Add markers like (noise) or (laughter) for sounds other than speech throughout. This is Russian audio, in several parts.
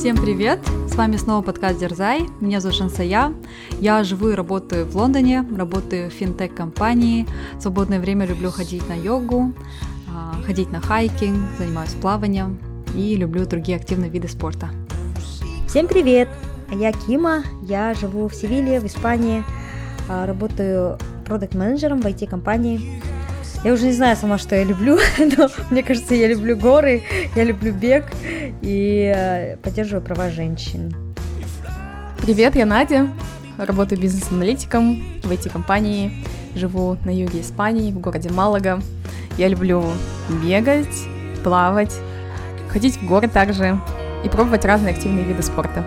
Всем привет! С вами снова подкаст Дерзай. Меня зовут Шансая. Я живу и работаю в Лондоне, работаю в финтех-компании. В свободное время люблю ходить на йогу, а, ходить на хайкинг, занимаюсь плаванием и люблю другие активные виды спорта. Всем привет! Я Кима, я живу в Севиле, в Испании, а, работаю продукт-менеджером в IT-компании. Я уже не знаю сама, что я люблю, (laughs) но мне кажется, я люблю горы, я люблю бег и э, поддерживаю права женщин. Привет, я Надя, работаю бизнес-аналитиком в IT-компании, живу на юге Испании, в городе Малага. Я люблю бегать, плавать, ходить в горы также и пробовать разные активные виды спорта.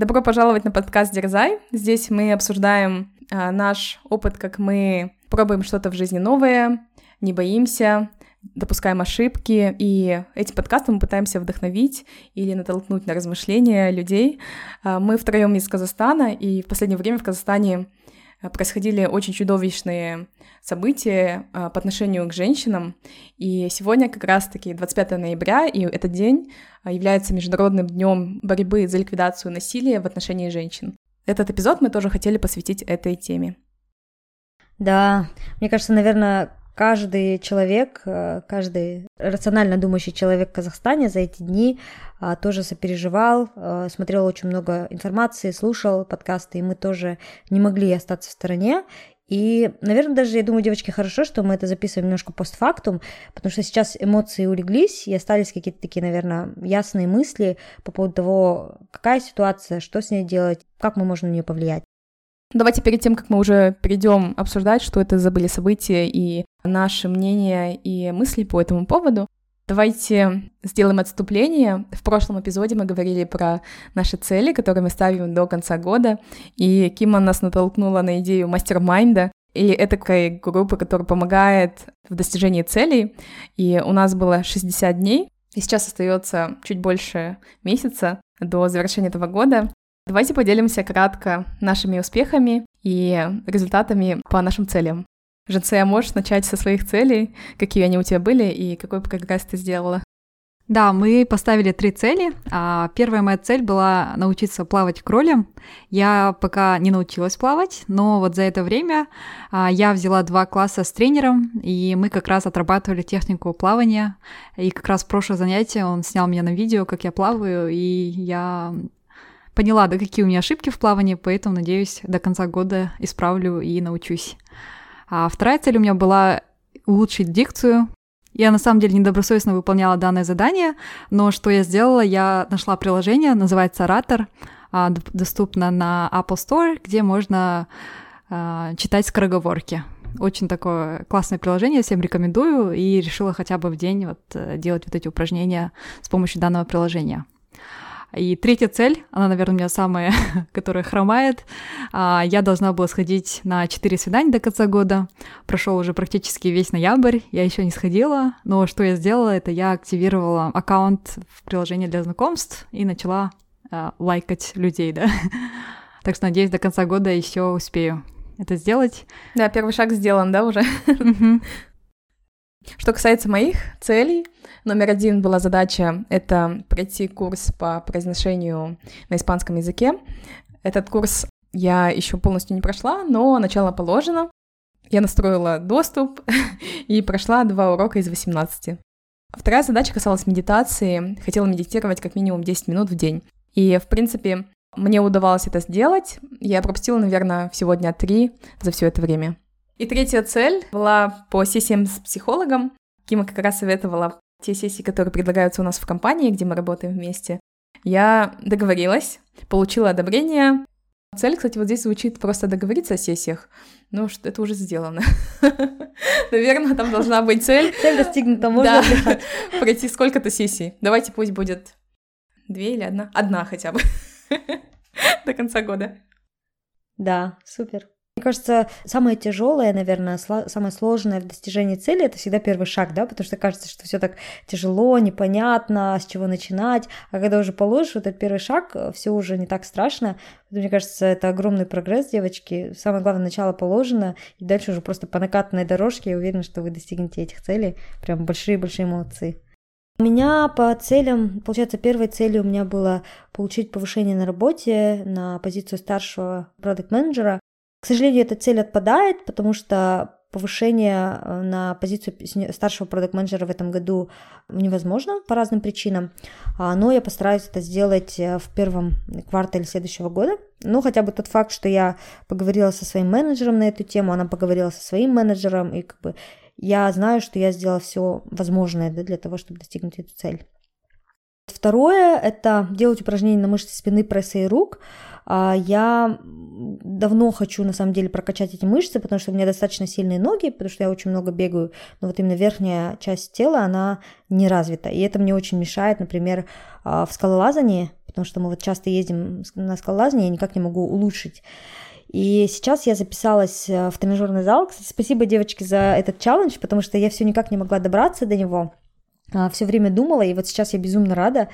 Добро пожаловать на подкаст Дерзай. Здесь мы обсуждаем а, наш опыт, как мы пробуем что-то в жизни новое, не боимся, допускаем ошибки, и этим подкастом мы пытаемся вдохновить или натолкнуть на размышления людей. А, мы втроем из Казахстана, и в последнее время в Казахстане происходили очень чудовищные события э, по отношению к женщинам. И сегодня как раз-таки 25 ноября, и этот день э, является Международным днем борьбы за ликвидацию насилия в отношении женщин. Этот эпизод мы тоже хотели посвятить этой теме. Да, мне кажется, наверное, каждый человек, э, каждый рационально думающий человек в Казахстане за эти дни а, тоже сопереживал, э, смотрел очень много информации, слушал подкасты, и мы тоже не могли остаться в стороне. И, наверное, даже, я думаю, девочки, хорошо, что мы это записываем немножко постфактум, потому что сейчас эмоции улеглись, и остались какие-то такие, наверное, ясные мысли по поводу того, какая ситуация, что с ней делать, как мы можем на нее повлиять. Давайте перед тем, как мы уже перейдем обсуждать, что это за были события и наши мнения и мысли по этому поводу, давайте сделаем отступление. В прошлом эпизоде мы говорили про наши цели, которые мы ставим до конца года, и Кима нас натолкнула на идею мастер-майнда, и это такая группа, которая помогает в достижении целей, и у нас было 60 дней, и сейчас остается чуть больше месяца до завершения этого года. Давайте поделимся кратко нашими успехами и результатами по нашим целям. Женция, можешь начать со своих целей? Какие они у тебя были и какой прогресс ты сделала? Да, мы поставили три цели. А, первая моя цель была научиться плавать кролем. Я пока не научилась плавать, но вот за это время а, я взяла два класса с тренером, и мы как раз отрабатывали технику плавания. И как раз прошлое занятие он снял меня на видео, как я плаваю, и я поняла, да, какие у меня ошибки в плавании, поэтому, надеюсь, до конца года исправлю и научусь. А вторая цель у меня была улучшить дикцию. Я на самом деле недобросовестно выполняла данное задание, но что я сделала, я нашла приложение, называется Оратор, а, доступно на Apple Store, где можно а, читать скороговорки. Очень такое классное приложение, всем рекомендую, и решила хотя бы в день вот э, делать вот эти упражнения с помощью данного приложения. И третья цель, она, наверное, у меня самая, (laughs) которая хромает. А, я должна была сходить на 4 свидания до конца года. Прошел уже практически весь ноябрь, я еще не сходила, но что я сделала, это я активировала аккаунт в приложении для знакомств и начала а, лайкать людей, (laughs) да. Так что, надеюсь, до конца года еще успею это сделать. Да, первый шаг сделан, да, уже? Что касается моих целей, номер один была задача — это пройти курс по произношению на испанском языке. Этот курс я еще полностью не прошла, но начало положено. Я настроила доступ (laughs) и прошла два урока из 18. Вторая задача касалась медитации. Хотела медитировать как минимум 10 минут в день. И, в принципе, мне удавалось это сделать. Я пропустила, наверное, всего дня три за все это время. И третья цель была по сессиям с психологом. Кима как раз советовала те сессии, которые предлагаются у нас в компании, где мы работаем вместе. Я договорилась, получила одобрение. Цель, кстати, вот здесь звучит просто договориться о сессиях. Ну, что это уже сделано. (laughs) Наверное, там должна быть цель. Цель достигнута, можно (laughs) пройти сколько-то сессий. Давайте пусть будет две или одна. Одна хотя бы. (laughs) До конца года. Да, супер. Мне кажется, самое тяжелое, наверное, самое сложное в достижении цели это всегда первый шаг, да, потому что кажется, что все так тяжело, непонятно, с чего начинать, а когда уже положишь вот этот первый шаг, все уже не так страшно. Мне кажется, это огромный прогресс, девочки. Самое главное, начало положено, и дальше уже просто по накатанной дорожке я уверена, что вы достигнете этих целей. Прям большие-большие молодцы. У меня по целям, получается, первой целью у меня было получить повышение на работе на позицию старшего продукт-менеджера. К сожалению, эта цель отпадает, потому что повышение э, на позицию старшего продукт-менеджера в этом году невозможно по разным причинам, а, но я постараюсь это сделать э, в первом квартале следующего года. Ну, хотя бы тот факт, что я поговорила со своим менеджером на эту тему, она поговорила со своим менеджером, и как бы я знаю, что я сделала все возможное для того, чтобы достигнуть эту цель. Второе – это делать упражнения на мышцы спины, пресса и рук – я давно хочу, на самом деле, прокачать эти мышцы, потому что у меня достаточно сильные ноги, потому что я очень много бегаю, но вот именно верхняя часть тела, она не развита. И это мне очень мешает, например, а, в скалолазании, потому что мы вот часто ездим на скалолазание, я никак не могу улучшить. И сейчас я записалась э, в тренажерный зал. Кстати, спасибо, девочки, за этот челлендж, потому что я все никак не могла добраться до него. А, все время думала, и вот сейчас я безумно рада.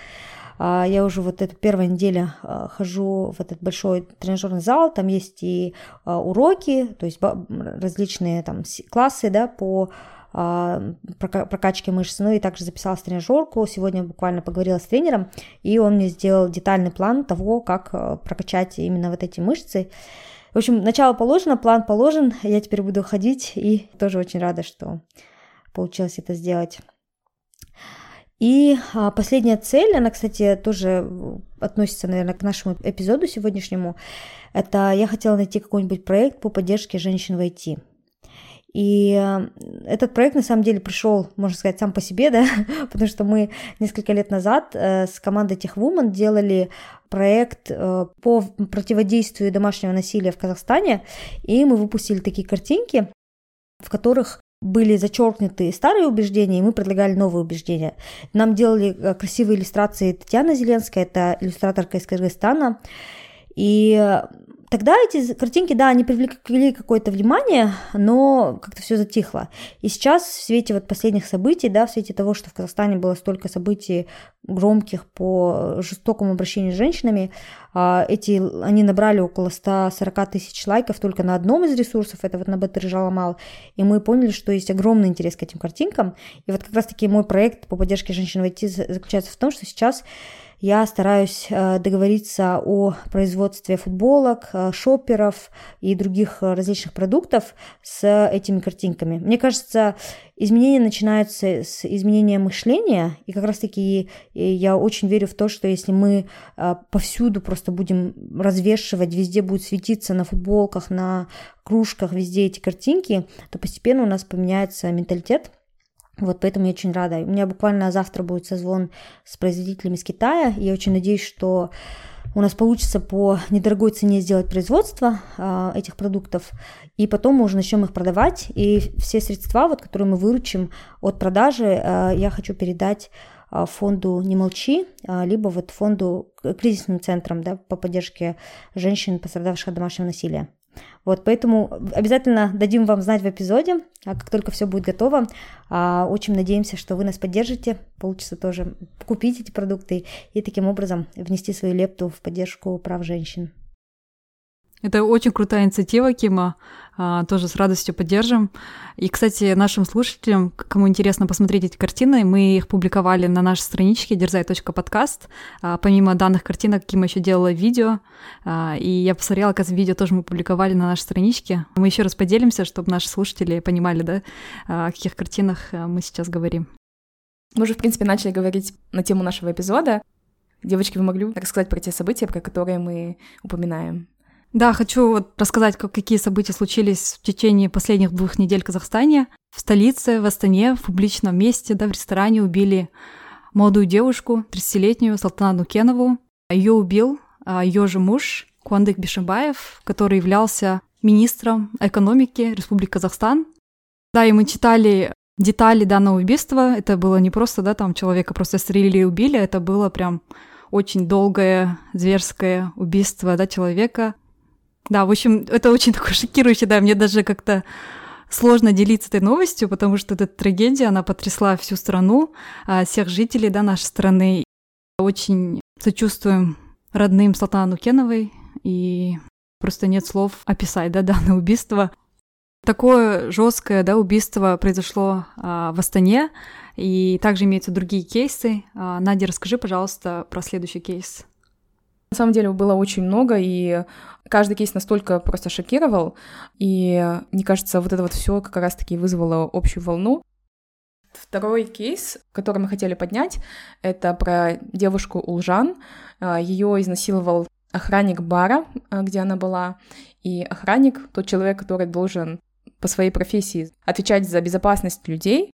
А, я уже вот эту первую неделю а, хожу в этот большой тренажерный зал, там есть и а, уроки, то есть различные там классы, да, по прокачке мышц, ну и также записалась тренажерку. Сегодня буквально поговорила с тренером, и он мне сделал детальный план того, как прокачать именно вот эти мышцы. В общем, начало положено, план положен, я теперь буду ходить, и тоже очень рада, что получилось это сделать. И а, последняя цель, она, кстати, тоже относится, наверное, к нашему эпизоду сегодняшнему. Это я хотела найти какой-нибудь проект по поддержке женщин в IT. И а, этот проект на самом деле пришел, можно сказать, сам по себе, да, (laughs) потому что мы несколько лет назад э, с командой TechWoman делали проект э, по противодействию домашнего насилия в Казахстане, и мы выпустили такие картинки, в которых были зачеркнуты старые убеждения, и мы предлагали новые убеждения. Нам делали э, красивые иллюстрации Татьяна Зеленская, это иллюстраторка из Кыргызстана. И Тогда эти картинки, да, они привлекли какое-то внимание, но как-то все затихло. И сейчас в свете вот последних событий, да, в свете того, что в Казахстане было столько событий громких по жестокому обращению с женщинами, а, эти, они набрали около 140 тысяч лайков только на одном из ресурсов, это вот на Батыр Жаламал, и мы поняли, что есть огромный интерес к этим картинкам. И вот как раз-таки мой проект по поддержке женщин в IT заключается в том, что сейчас я стараюсь э, договориться о производстве футболок, э, шоперов и других э, различных продуктов с этими картинками. Мне кажется, изменения начинаются с изменения мышления, и как раз-таки я очень верю в то, что если мы повсюду просто будем развешивать, везде будет светиться на футболках, на кружках, везде эти картинки, то постепенно у нас поменяется менталитет, вот поэтому я очень рада. У меня буквально завтра будет созвон с производителями из Китая. Я очень надеюсь, что у нас получится по недорогой цене сделать производство э, этих продуктов, и потом мы уже начнем их продавать. И все средства, вот, которые мы выручим от продажи, э, я хочу передать фонду «Не молчи», либо вот фонду кризисным центрам да, по поддержке женщин, пострадавших от домашнего насилия. Вот, поэтому обязательно дадим вам знать в эпизоде, а как только все будет готово. А, очень надеемся, что вы нас поддержите, получится тоже купить эти продукты и таким образом внести свою лепту в поддержку прав женщин. Это очень крутая инициатива, Кима. А, тоже с радостью поддержим. И, кстати, нашим слушателям, кому интересно посмотреть эти картины, мы их публиковали на нашей страничке дерзай.подкаст. А, помимо данных картинок, Кима еще делала видео, а, и я посмотрела, как видео тоже мы публиковали на нашей страничке. Мы еще раз поделимся, чтобы наши слушатели понимали, да, о каких картинах мы сейчас говорим. Мы уже, в принципе, начали говорить на тему нашего эпизода. Девочки, вы могли рассказать про те события, про которые мы упоминаем? Да, хочу вот рассказать, как, какие события случились в течение последних двух недель в Казахстане. В столице, в Астане, в публичном месте, да, в ресторане убили молодую девушку, 30-летнюю Салтанану Кенову. Ее убил а, ее же муж Куандык Бишимбаев, который являлся министром экономики Республики Казахстан. Да, и мы читали детали данного убийства. Это было не просто, да, там человека просто стрелили и убили, это было прям очень долгое, зверское убийство, да, человека, Да, в общем, это очень такое шокирующее, да, мне даже как-то сложно делиться этой новостью, потому что эта трагедия, она потрясла всю страну, а, всех жителей, да, нашей страны. Очень сочувствуем родным Салтана Нукеновой, и просто нет слов описать, да, (laughs) данное убийство. Такое жесткое, да, убийство произошло а, в Астане, и также имеются другие кейсы. А, Надя, расскажи, пожалуйста, про следующий кейс. На самом деле было очень много, и каждый кейс настолько просто шокировал, и мне кажется, вот это вот все как раз-таки вызвало общую волну. Второй кейс, который мы хотели поднять, это про девушку Улжан. А, Ее изнасиловал охранник бара, а, где она была, и охранник, тот человек, который должен по своей профессии отвечать за безопасность людей.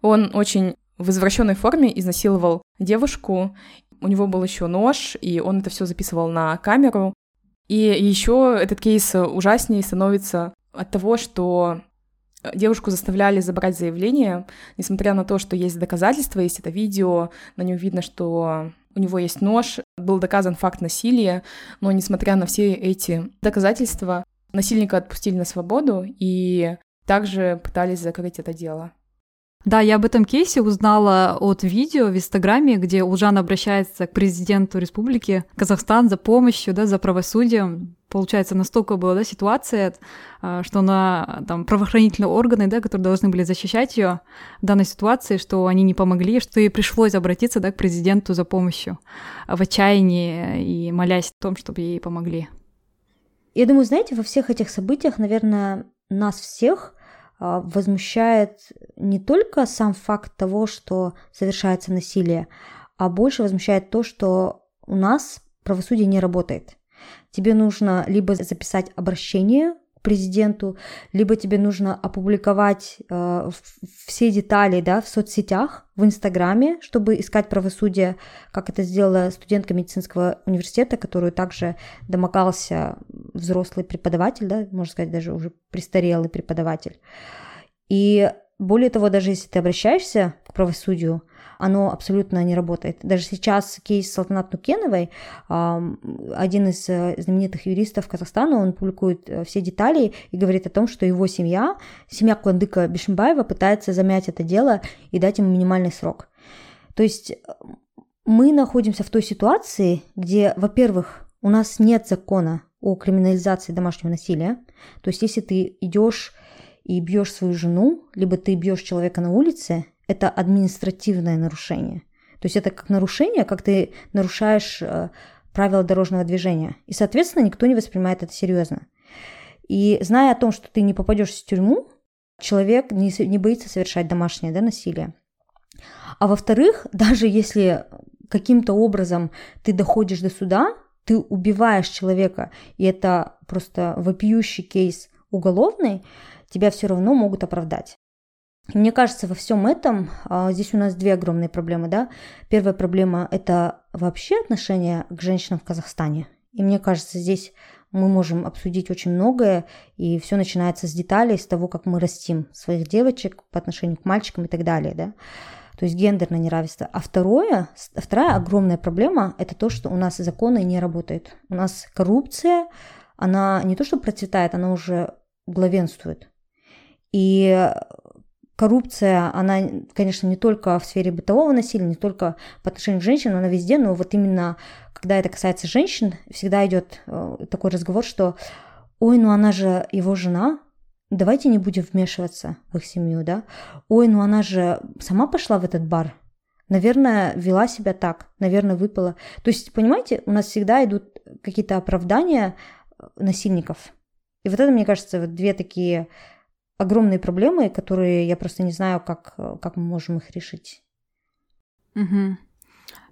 Он очень в извращенной форме изнасиловал девушку, у него был еще нож, и он это все записывал на камеру. И еще этот кейс ужаснее становится от того, что девушку заставляли забрать заявление, несмотря на то, что есть доказательства, есть это видео, на нем видно, что у него есть нож, был доказан факт насилия, но несмотря на все эти доказательства, насильника отпустили на свободу и также пытались закрыть это дело. Да, я об этом кейсе узнала от видео в Инстаграме, где Улжан обращается к президенту республики Казахстан за помощью, да, за правосудием. Получается, настолько была да, ситуация, а, что на там, правоохранительные органы, да, которые должны были защищать ее в данной ситуации, что они не помогли, что ей пришлось обратиться да, к президенту за помощью в отчаянии и молясь о том, чтобы ей помогли. Я думаю, знаете, во всех этих событиях, наверное, нас всех возмущает не только сам факт того, что совершается насилие, а больше возмущает то, что у нас правосудие не работает. Тебе нужно либо записать обращение президенту, либо тебе нужно опубликовать э, все детали да, в соцсетях, в Инстаграме, чтобы искать правосудие, как это сделала студентка медицинского университета, которую также домогался взрослый преподаватель, да, можно сказать, даже уже престарелый преподаватель. И более того, даже если ты обращаешься к правосудию, оно абсолютно не работает. Даже сейчас кейс Салтанат Нукеновой, один из э, знаменитых юристов Казахстана, он публикует э, все детали и говорит о том, что его семья, семья Куандыка Бишимбаева пытается замять это дело и дать ему минимальный срок. То есть э, мы находимся в той ситуации, где, во-первых, у нас нет закона о криминализации домашнего насилия. То есть если ты идешь и бьешь свою жену, либо ты бьешь человека на улице, это административное нарушение. То есть это как нарушение, как ты нарушаешь э, правила дорожного движения. И, соответственно, никто не воспринимает это серьезно. И зная о том, что ты не попадешь в тюрьму, человек не, не боится совершать домашнее да, насилие. А во-вторых, (laughs) даже если каким-то образом ты доходишь до суда, ты убиваешь человека, и это просто вопиющий кейс уголовный, тебя все равно могут оправдать. Мне кажется, во всем этом а, здесь у нас две огромные проблемы, да. Первая проблема – это вообще отношение к женщинам в Казахстане. И мне кажется, здесь мы можем обсудить очень многое, и все начинается с деталей, с того, как мы растим своих девочек по отношению к мальчикам и так далее, да. То есть гендерное неравенство. А второе, вторая огромная проблема – это то, что у нас законы не работают. У нас коррупция, она не то что процветает, она уже главенствует. И коррупция, она, конечно, не только в сфере бытового насилия, не только по отношению к женщинам, она везде, но вот именно когда это касается женщин, всегда идет э, такой разговор, что ой, ну она же его жена, давайте не будем вмешиваться в их семью, да, ой, ну она же сама пошла в этот бар, наверное, вела себя так, наверное, выпила. То есть, понимаете, у нас всегда идут какие-то оправдания насильников. И вот это, мне кажется, вот две такие огромные проблемы, которые я просто не знаю, как, как мы можем их решить. Угу.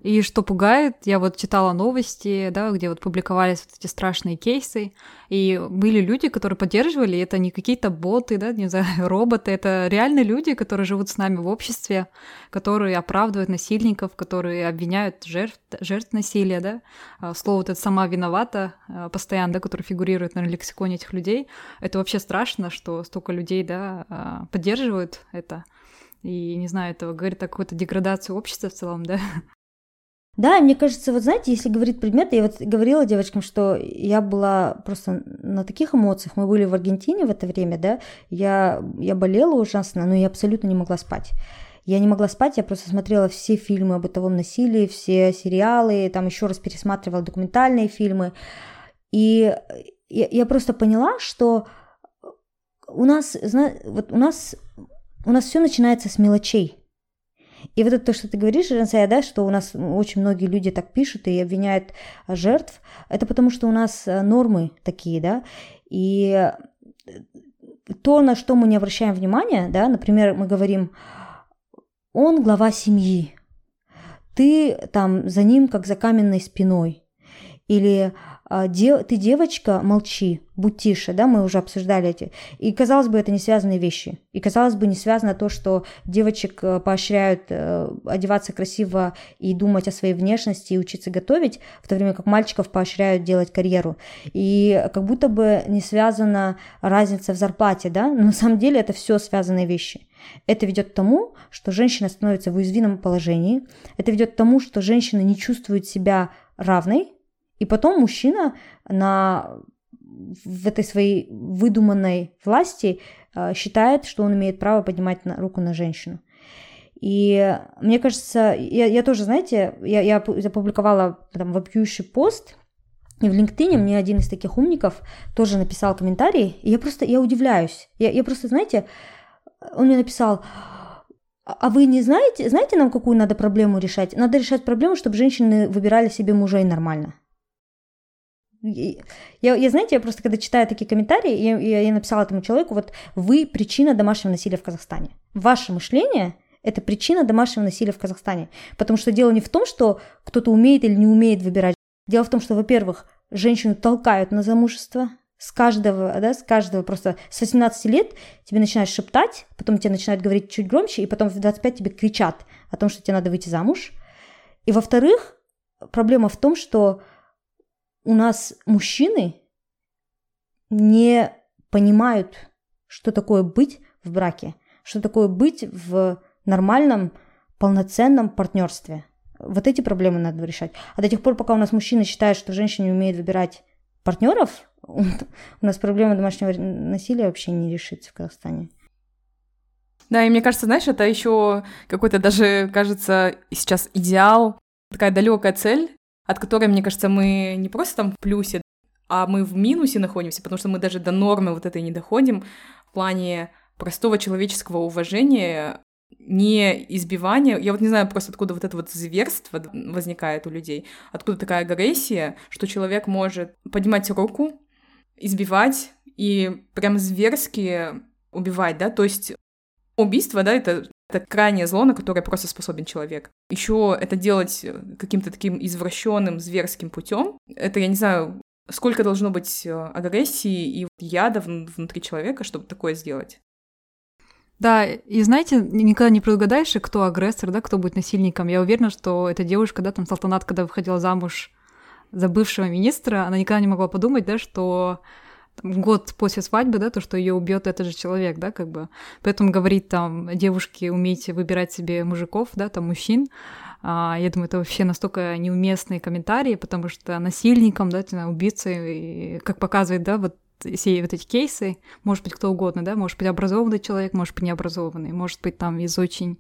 И что пугает, я вот читала новости, да, где вот публиковались вот эти страшные кейсы, и были люди, которые поддерживали, это не какие-то боты, да, не знаю, (laughs) роботы, это реальные люди, которые живут с нами в обществе, которые оправдывают насильников, которые обвиняют жертв, жертв насилия, да. А, слово вот это «сама виновата» а, постоянно, да, которое фигурирует на лексиконе этих людей. Это вообще страшно, что столько людей, да, а, поддерживают это. И, не знаю, это говорит о какой-то деградации общества в целом, да. (laughs) Да, мне кажется, вот знаете, если говорить предмет, я вот говорила девочкам, что я была просто на таких эмоциях. Мы были в Аргентине в это время, да, я, я болела ужасно, но я абсолютно не могла спать. Я не могла спать, я просто смотрела все фильмы о бытовом насилии, все сериалы, там еще раз пересматривала документальные фильмы. И я, я просто поняла, что у нас, вот у нас, у нас все начинается с мелочей. И вот это то, что ты говоришь, Жансая, да, что у нас очень многие люди так пишут и обвиняют жертв, это потому что у нас э, нормы такие, да, и то, на что мы не обращаем внимания, да, например, мы говорим, он глава семьи, ты там за ним как за каменной спиной, или а, ты девочка, молчи, будь тише, да, мы уже обсуждали эти. И, казалось бы, это не связанные вещи. И, казалось бы, не связано то, что девочек э, поощряют э, одеваться красиво и думать о своей внешности и учиться готовить, в то время как мальчиков поощряют делать карьеру. И как будто бы не связана разница в зарплате, да, но на самом деле это все связанные вещи. Это ведет к тому, что женщина становится в уязвимом положении. Это ведет к тому, что женщина не чувствует себя равной, и потом мужчина на, в этой своей выдуманной власти э, считает, что он имеет право поднимать на, руку на женщину. И мне кажется, я, я тоже, знаете, я, я опубликовала там вопиющий пост, и в LinkedIn мне один из таких умников тоже написал комментарий, и я просто, я удивляюсь. Я, я просто, знаете, он мне написал, а вы не знаете, знаете нам, какую надо проблему решать? Надо решать проблему, чтобы женщины выбирали себе мужей нормально. Я, я, знаете, я просто когда читаю такие комментарии, я, я, я написала этому человеку, вот вы причина домашнего насилия в Казахстане. Ваше мышление – это причина домашнего насилия в Казахстане. Потому что дело не в том, что кто-то умеет или не умеет выбирать. Дело в том, что, во-первых, женщину толкают на замужество, с каждого, да, с каждого просто с 18 лет тебе начинают шептать, потом тебе начинают говорить чуть громче, и потом в 25 тебе кричат о том, что тебе надо выйти замуж. И во-вторых, проблема в том, что у нас мужчины не понимают, что такое быть в браке, что такое быть в нормальном, полноценном партнерстве. Вот эти проблемы надо решать. А до тех пор, пока у нас мужчины считают, что женщины умеют выбирать партнеров, (laughs) у нас проблема домашнего насилия вообще не решится в Казахстане. Да, и мне кажется, знаешь, это еще какой-то даже, кажется, сейчас идеал, такая далекая цель, от которой, мне кажется, мы не просто там в плюсе, а мы в минусе находимся, потому что мы даже до нормы вот этой не доходим в плане простого человеческого уважения, не избивания. Я вот не знаю просто, откуда вот это вот зверство возникает у людей, откуда такая агрессия, что человек может поднимать руку, избивать и прям зверски убивать, да, то есть убийство, да, это это крайнее зло, на которое просто способен человек. Еще это делать э, каким-то таким извращенным, зверским путем. Это, я не знаю, сколько должно быть э, агрессии и яда внутри человека, чтобы такое сделать. Да, и знаете, никогда не предугадаешь, кто агрессор, да, кто будет насильником. Я уверена, что эта девушка, да, там Салтанат, когда выходила замуж за бывшего министра, она никогда не могла подумать, да, что год после свадьбы, да, то, что ее убьет этот же человек, да, как бы. Поэтому говорит там, девушки, умейте выбирать себе мужиков, да, там, мужчин. А, я думаю, это вообще настолько неуместные комментарии, потому что насильником, да, убийцей, как показывает, да, вот все вот эти кейсы, может быть кто угодно, да, может быть образованный человек, может быть необразованный, может быть там из очень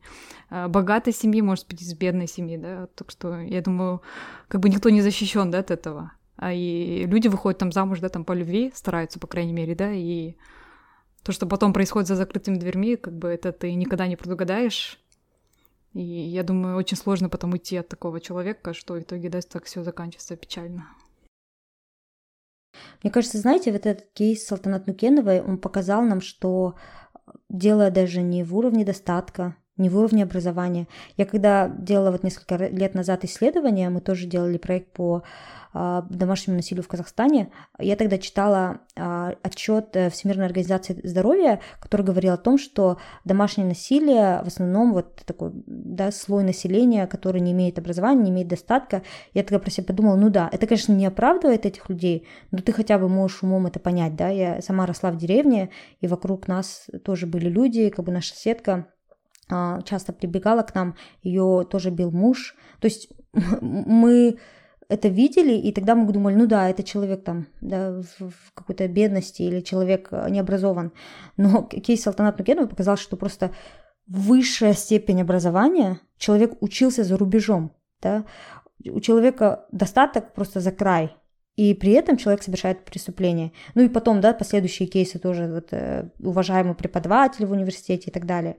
э, богатой семьи, может быть из бедной семьи, да, так что я думаю, как бы никто не защищен, да, от этого. А и люди выходят там замуж, да, там по любви, стараются, по крайней мере, да, и то, что потом происходит за закрытыми дверьми, как бы это ты никогда не предугадаешь. И я думаю, очень сложно потом уйти от такого человека, что в итоге, да, так все заканчивается печально. Мне кажется, знаете, вот этот кейс Салтанат Нукеновой, он показал нам, что дело даже не в уровне достатка, не в уровне образования. Я когда делала вот несколько лет назад исследование, мы тоже делали проект по а, домашнему насилию в Казахстане. Я тогда читала а, отчет э, Всемирной организации здоровья, который говорил о том, что домашнее насилие в основном вот такой да, слой населения, который не имеет образования, не имеет достатка. Я тогда про себя подумала, ну да, это, конечно, не оправдывает этих людей, но ты хотя бы можешь умом это понять, да. Я сама росла в деревне, и вокруг нас тоже были люди, как бы наша соседка а, часто прибегала к нам, ее тоже бил муж. То есть (laughs) мы это видели, и тогда мы думали, ну да, это человек там да, в какой-то бедности или человек э, не образован. Но кейс Салтанат Нукенова показал, что просто высшая степень образования, человек учился за рубежом, да, у человека достаток просто за край, и при этом человек совершает преступление. Ну и потом, да, последующие кейсы тоже, вот, э, уважаемый преподаватель в университете и так далее.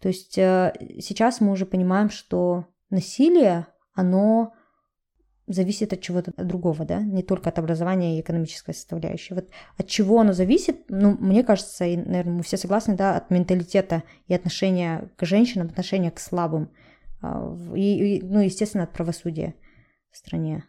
То есть э, сейчас мы уже понимаем, что насилие, оно зависит от чего-то другого, да, не только от образования и экономической составляющей. Вот от чего оно зависит, ну, мне кажется, и, наверное, мы все согласны, да, от менталитета и отношения к женщинам, отношения к слабым, а, и, и ну, естественно, от правосудия в стране.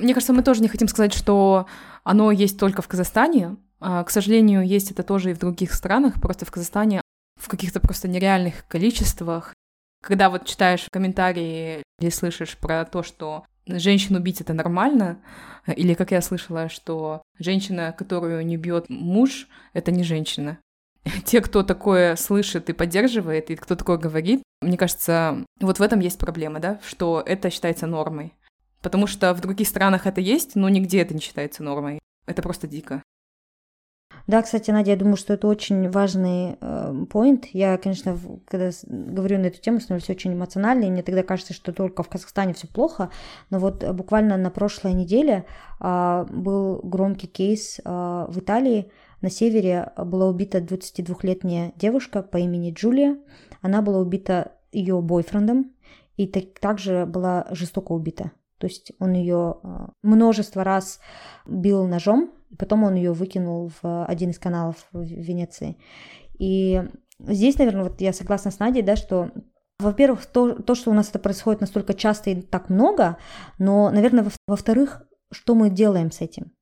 Мне кажется, мы тоже не хотим сказать, что оно есть только в Казахстане. А, к сожалению, есть это тоже и в других странах, просто в Казахстане в каких-то просто нереальных количествах. Когда вот читаешь комментарии или слышишь про то, что женщину бить это нормально, или как я слышала, что женщина, которую не бьет муж, это не женщина. (laughs) Те, кто такое слышит и поддерживает, и кто такое говорит, мне кажется, вот в этом есть проблема, да, что это считается нормой. Потому что в других странах это есть, но нигде это не считается нормой. Это просто дико. Да, кстати, Надя, я думаю, что это очень важный поинт. Э, я, конечно, когда говорю на эту тему, становлюсь очень эмоциональной, и мне тогда кажется, что только в Казахстане все плохо. Но вот буквально на прошлой неделе э, был громкий кейс э, в Италии. На севере была убита 22-летняя девушка по имени Джулия. Она была убита ее бойфрендом и так, также была жестоко убита. То есть он ее э, множество раз бил ножом, и потом он ее выкинул в один из каналов в Венеции. И здесь, наверное, вот я согласна с Надей, да, что во-первых, то, то, что у нас это происходит настолько часто и так много, но, наверное, во-вторых, что мы делаем с этим?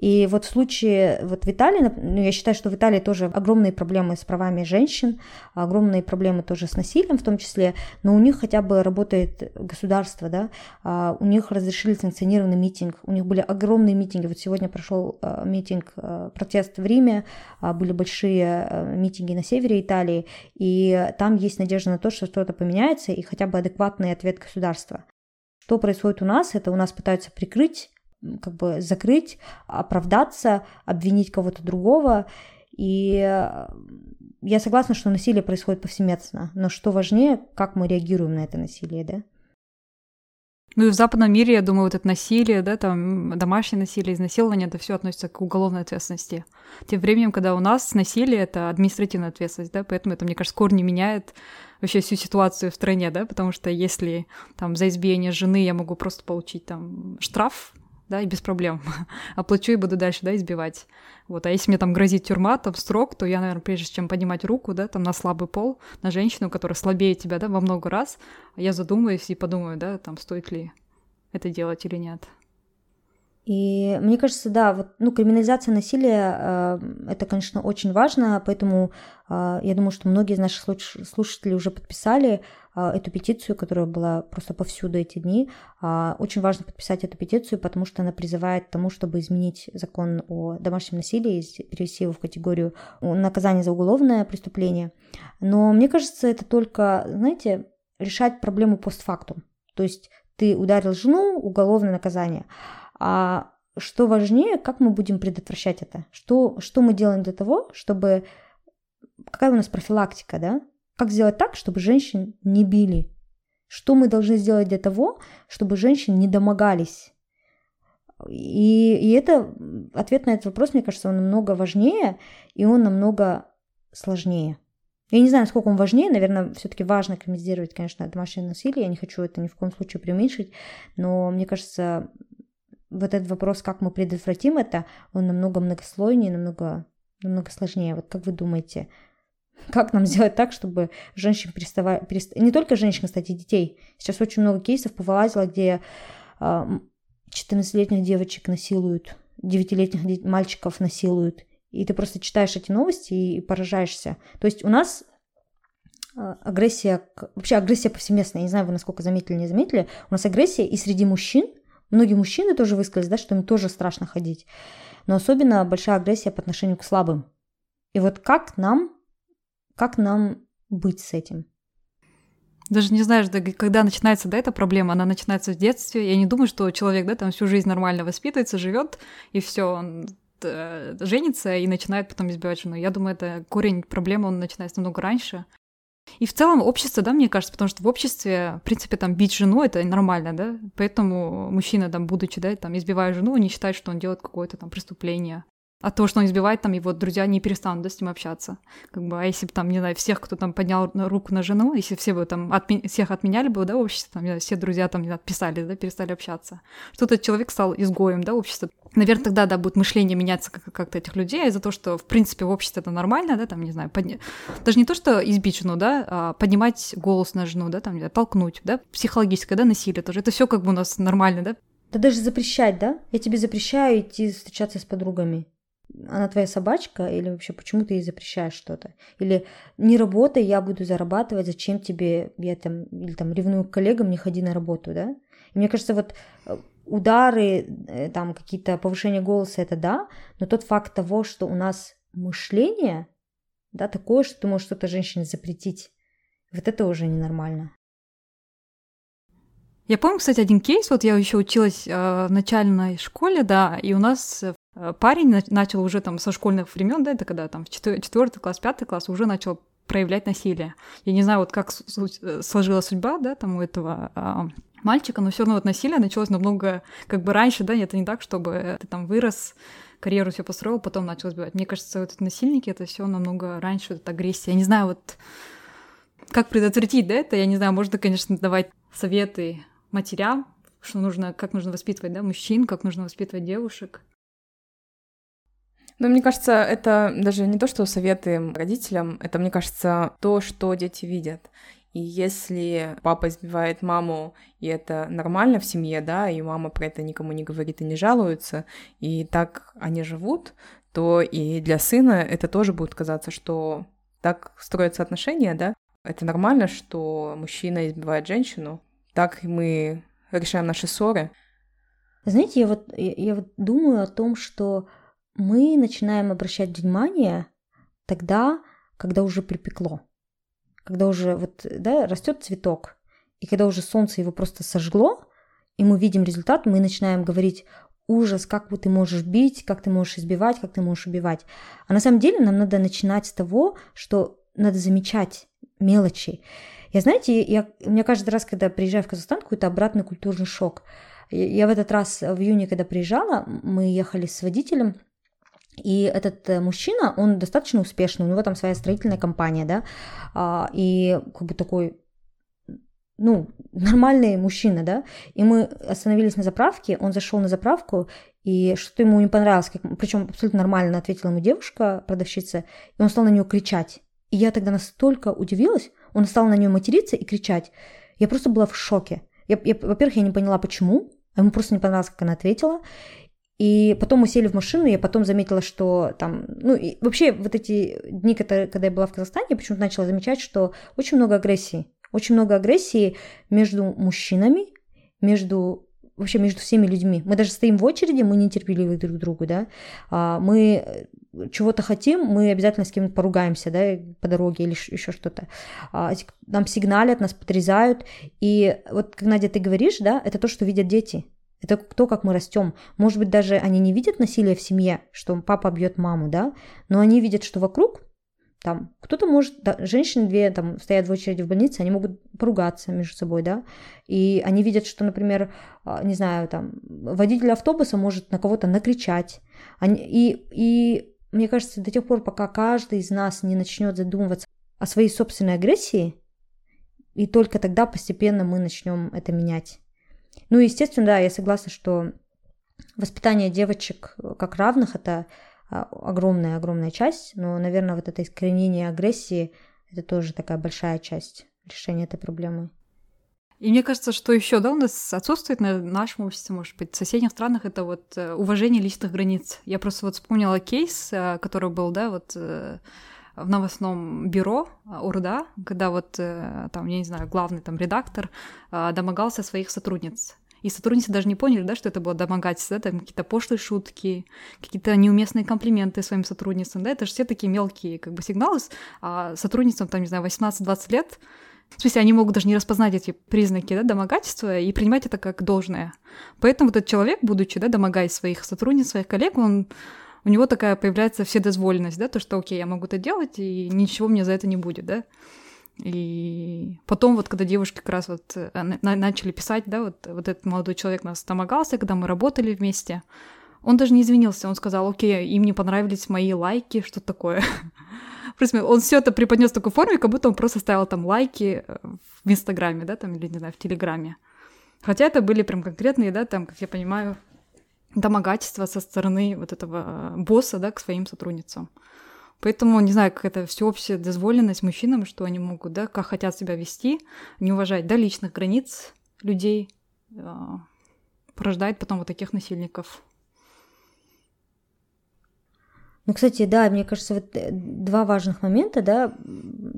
И вот в случае вот в Италии, ну, я считаю, что в Италии тоже огромные проблемы с правами женщин, огромные проблемы тоже с насилием в том числе, но у них хотя бы работает государство, да, а, у них разрешили санкционированный митинг, у них были огромные митинги, вот сегодня прошел а, митинг, а, протест в Риме, были большие митинги на севере Италии, и там есть надежда на то, что что-то поменяется и хотя бы адекватный ответ государства. Что происходит у нас? Это у нас пытаются прикрыть как бы закрыть, оправдаться, обвинить кого-то другого. И э, я согласна, что насилие происходит повсеместно, но что важнее, как мы реагируем на это насилие, да? Ну и в западном мире, я думаю, вот это насилие, да, там домашнее насилие, изнасилование, это все относится к уголовной ответственности. Тем временем, когда у нас насилие — это административная ответственность, да, поэтому это, мне кажется, корни меняет вообще всю ситуацию в стране, да, потому что если там за избиение жены я могу просто получить там штраф, да, и без проблем. (laughs) Оплачу и буду дальше, да, избивать. Вот, а если мне там грозит тюрьма, там срок, то я, наверное, прежде чем поднимать руку, да, там на слабый пол, на женщину, которая слабее тебя, да, во много раз, я задумаюсь и подумаю, да, там, стоит ли это делать или нет. И мне кажется, да, вот, ну, криминализация насилия э, это, конечно, очень важно, поэтому э, я думаю, что многие из наших слушателей уже подписали эту петицию, которая была просто повсюду эти дни. Э, очень важно подписать эту петицию, потому что она призывает к тому, чтобы изменить закон о домашнем насилии и перевести его в категорию наказания за уголовное преступление. Но мне кажется, это только, знаете, решать проблему постфактум. То есть ты ударил жену, уголовное наказание – а что важнее, как мы будем предотвращать это? Что, что мы делаем для того, чтобы... Какая у нас профилактика, да? Как сделать так, чтобы женщин не били? Что мы должны сделать для того, чтобы женщин не домогались? И, и это ответ на этот вопрос, мне кажется, он намного важнее, и он намного сложнее. Я не знаю, насколько он важнее, наверное, все-таки важно криминализировать, конечно, домашнее насилие, я не хочу это ни в коем случае преуменьшить, но мне кажется, вот этот вопрос, как мы предотвратим это, он намного многослойнее, намного, намного сложнее. Вот как вы думаете, как нам сделать так, чтобы женщин переставали... Перест... Не только женщин, кстати, детей. Сейчас очень много кейсов повылазило, где 14-летних а, девочек насилуют, 9-летних мальчиков насилуют. И ты просто читаешь эти новости и поражаешься. То есть у нас а, агрессия, вообще агрессия повсеместная, я не знаю, вы насколько заметили, не заметили, у нас агрессия и среди мужчин, Многие мужчины тоже высказались, да, что им тоже страшно ходить. Но особенно большая агрессия по отношению к слабым. И вот как нам, как нам быть с этим? даже не знаешь, когда начинается да, эта проблема, она начинается в детстве. Я не думаю, что человек, да, там всю жизнь нормально воспитывается, живет, и все, он э, женится и начинает потом избивать жену. Я думаю, это корень проблемы, он начинается намного раньше. И в целом общество, да, мне кажется, потому что в обществе, в принципе, там бить жену это нормально, да, поэтому мужчина, там, будучи, да, там, избивая жену, не считает, что он делает какое-то там преступление. А то, что он избивает, там его друзья не перестанут да, с ним общаться. Как бы, а если бы там, не знаю, всех, кто там поднял руку на жену, если все бы там отми- всех отменяли бы, да, общество, там, знаю, все друзья там, не знаю, писали, да, перестали общаться, что этот человек стал изгоем, да, общества. Наверное, тогда, да, будет мышление меняться как- как-то этих людей, из-за того, что, в принципе, в обществе это нормально, да, там, не знаю, подня... даже не то, что избить жену, да, а поднимать голос на жену, да, там, не знаю, толкнуть, да, психологическое, да, насилие тоже, это все как бы у нас нормально, да. Да даже запрещать, да? Я тебе запрещаю идти встречаться с подругами она твоя собачка, или вообще почему ты ей запрещаешь что-то? Или не работай, я буду зарабатывать, зачем тебе, я там, или там ревную к коллегам, не ходи на работу, да? И мне кажется, вот э, удары, э, там какие-то повышения голоса, это да, но тот факт того, что у нас мышление, да, такое, что ты можешь что-то женщине запретить, вот это уже ненормально. Я помню, кстати, один кейс, вот я еще училась э, в начальной школе, да, и у нас парень начал уже там со школьных времен, да, это когда там четвертый класс, пятый класс, уже начал проявлять насилие. Я не знаю, вот как э, сложилась судьба, да, там у этого а, мальчика, но все равно вот насилие началось намного как бы раньше, да, это не так, чтобы ты там вырос, карьеру все построил, потом начал сбивать. Мне кажется, вот эти насильники, это все намного раньше, это агрессия. Я не знаю, вот как предотвратить, да, это, я не знаю, можно, конечно, давать советы матерям, что нужно, как нужно воспитывать, да, мужчин, как нужно воспитывать девушек. Но мне кажется, это даже не то, что советы родителям, это, мне кажется, то, что дети видят. И если папа избивает маму, и это нормально в семье, да, и мама про это никому не говорит и не жалуется, и так они живут, то и для сына это тоже будет казаться, что так строятся отношения, да. Это нормально, что мужчина избивает женщину. Так мы решаем наши ссоры. Знаете, я вот, я, я вот думаю о том, что мы начинаем обращать внимание тогда, когда уже припекло, когда уже вот, да, растет цветок, и когда уже солнце его просто сожгло, и мы видим результат, мы начинаем говорить, ужас, как ты можешь бить, как ты можешь избивать, как ты можешь убивать. А на самом деле нам надо начинать с того, что надо замечать мелочи. Я, знаете, я, у меня каждый раз, когда приезжаю в Казахстан, какой-то обратный культурный шок. Я в этот раз в июне, когда приезжала, мы ехали с водителем, и этот э, мужчина, он достаточно успешный, у него там своя строительная компания, да, а, и как бы такой, ну, (laughs) нормальный мужчина, да, и мы остановились на заправке, он зашел на заправку, и что-то ему не понравилось, как, причем абсолютно нормально ответила ему девушка, продавщица, и он стал на нее кричать. И я тогда настолько удивилась, он стал на нее материться и кричать. Я просто была в шоке. Я, я, во-первых, я не поняла, почему, а ему просто не понравилось, как она ответила. И потом мы сели в машину, и я потом заметила, что там, ну, и вообще вот эти дни, когда, я была в Казахстане, я почему-то начала замечать, что очень много агрессии. Очень много агрессии между мужчинами, между вообще между всеми людьми. Мы даже стоим в очереди, мы нетерпеливы друг к другу, да. А, мы чего-то хотим, мы обязательно с кем-то поругаемся, да, по дороге или еще что-то. А, нам сигналят, нас подрезают. И вот, Надя, ты говоришь, да, это то, что видят дети. Это то, как мы растем. Может быть, даже они не видят насилия в семье, что папа бьет маму, да, но они видят, что вокруг там кто-то может, да, женщины две там стоят в очереди в больнице, они могут поругаться между собой, да, и они видят, что, например, а, не знаю, там водитель автобуса может на кого-то накричать, они, и, и мне кажется, до тех пор, пока каждый из нас не начнет задумываться о своей собственной агрессии, и только тогда постепенно мы начнем это менять. Ну, естественно, да, я согласна, что воспитание девочек как равных это огромная-огромная часть, но, наверное, вот это искоренение агрессии это тоже такая большая часть решения этой проблемы. И мне кажется, что еще, да, у нас отсутствует на нашем обществе, может быть, в соседних странах, это вот э, уважение личных границ. Я просто вот вспомнила кейс, э, который был, да, вот э, в новостном бюро УРДА, когда вот там, я не знаю, главный там редактор домогался своих сотрудниц. И сотрудницы даже не поняли, да, что это было домогательство, да, там какие-то пошлые шутки, какие-то неуместные комплименты своим сотрудницам, да, это же все такие мелкие как бы сигналы, а сотрудницам там, не знаю, 18-20 лет, В смысле, они могут даже не распознать эти признаки да, домогательства и принимать это как должное. Поэтому этот человек, будучи да, домогаясь своих сотрудниц, своих коллег, он у него такая появляется вседозволенность, да, то, что, окей, я могу это делать, и ничего мне за это не будет, да. И потом вот, когда девушки как раз вот э, начали писать, да, вот, вот этот молодой человек нас домогался, когда мы работали вместе, он даже не извинился, он сказал, окей, им не понравились мои лайки, что такое. (laughs) Просто он все это преподнес в такой форме, как будто он просто ставил там лайки э, в Инстаграме, да, там, или, не знаю, в Телеграме. Хотя это были прям конкретные, да, там, как я понимаю, домогательства со стороны вот этого э, босса, да, к своим сотрудницам. Поэтому, не знаю, как это всеобщая дозволенность мужчинам, что они могут, да, как хотят себя вести, не уважать, да, личных границ людей, э, порождает потом вот таких насильников. Ну, кстати, да, мне кажется, вот э, два важных момента, да,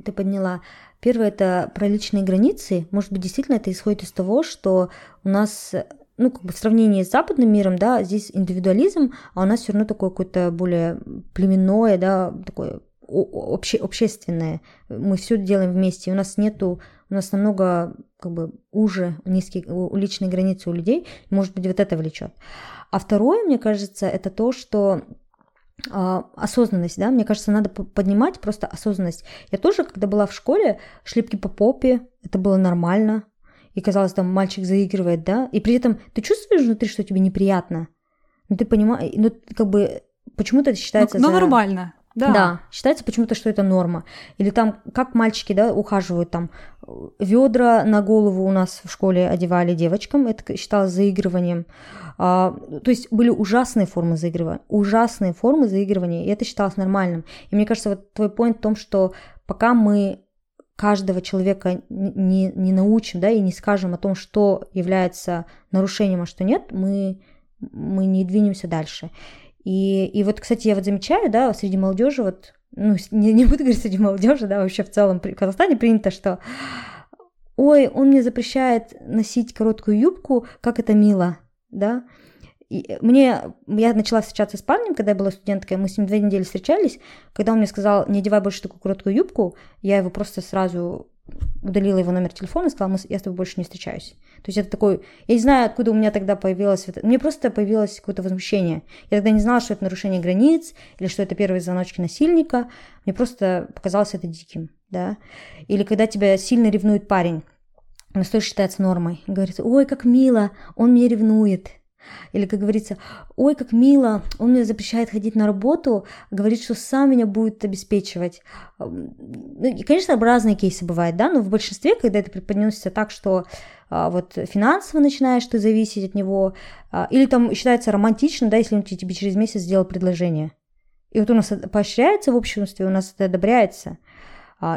ты подняла. Первое это про личные границы. Может быть, действительно это исходит из того, что у нас ну, как бы в сравнении с западным миром, да, здесь индивидуализм, а у нас все равно такое какое-то более племенное, да, такое обще, общественное. Мы все делаем вместе. У нас нету, у нас намного как бы уже низкие личные границы у людей. Может быть, вот это влечет. А второе, мне кажется, это то, что а, осознанность, да, мне кажется, надо поднимать просто осознанность. Я тоже, когда была в школе, шлепки по попе, это было нормально, и казалось, там мальчик заигрывает, да, и при этом ты чувствуешь внутри, что тебе неприятно, но ты понимаешь, ну, как бы, почему-то это считается Ну, за... нормально. Да. да, считается почему-то, что это норма. Или там, как мальчики, да, ухаживают там, ведра на голову у нас в школе одевали девочкам, это считалось заигрыванием. А, то есть были ужасные формы заигрывания, ужасные формы заигрывания, и это считалось нормальным. И мне кажется, вот твой point в том, что пока мы каждого человека не, не научим, да, и не скажем о том, что является нарушением, а что нет, мы, мы не двинемся дальше. И, и вот, кстати, я вот замечаю, да, среди молодежи, вот, ну, не, не буду говорить среди молодежи, да, вообще в целом в Казахстане принято, что ой, он мне запрещает носить короткую юбку, как это мило, да. И мне, я начала встречаться с парнем, когда я была студенткой, мы с ним две недели встречались, когда он мне сказал, не одевай больше такую короткую юбку, я его просто сразу удалила его номер телефона и сказала, я с тобой больше не встречаюсь. То есть это такой... Я не знаю, откуда у меня тогда появилось... Мне просто появилось какое-то возмущение. Я тогда не знала, что это нарушение границ, или что это первые звоночки насильника. Мне просто показалось это диким, да. Или когда тебя сильно ревнует парень, он тоже считается нормой. Говорится, ой, как мило, он меня ревнует. Или, как говорится, ой, как мило, он мне запрещает ходить на работу, говорит, что сам меня будет обеспечивать. Ну, и, конечно, разные кейсы бывают, да, но в большинстве, когда это преподносится так, что а, вот финансово начинаешь ты зависеть от него, а, или там считается романтично, да, если он тебе через месяц сделал предложение. И вот у нас поощряется в обществе, у нас это одобряется –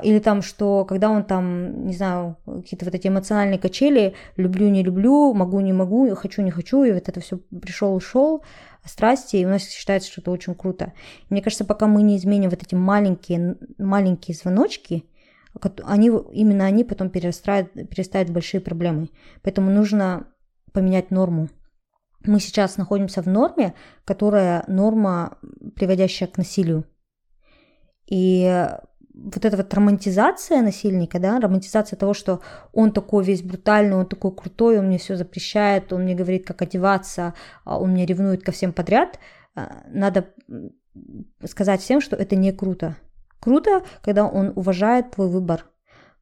или там, что когда он там, не знаю, какие-то вот эти эмоциональные качели, люблю, не люблю, могу, не могу, хочу, не хочу, и вот это все пришел, ушел, страсти, и у нас считается, что это очень круто. Мне кажется, пока мы не изменим вот эти маленькие, маленькие звоночки, они, именно они потом перестают в большие проблемы. Поэтому нужно поменять норму. Мы сейчас находимся в норме, которая норма, приводящая к насилию. И вот эта вот романтизация насильника, да, романтизация того, что он такой весь брутальный, он такой крутой, он мне все запрещает, он мне говорит, как одеваться, а он мне ревнует ко всем подряд, а, надо сказать всем, что это не круто. Круто, когда он уважает твой выбор.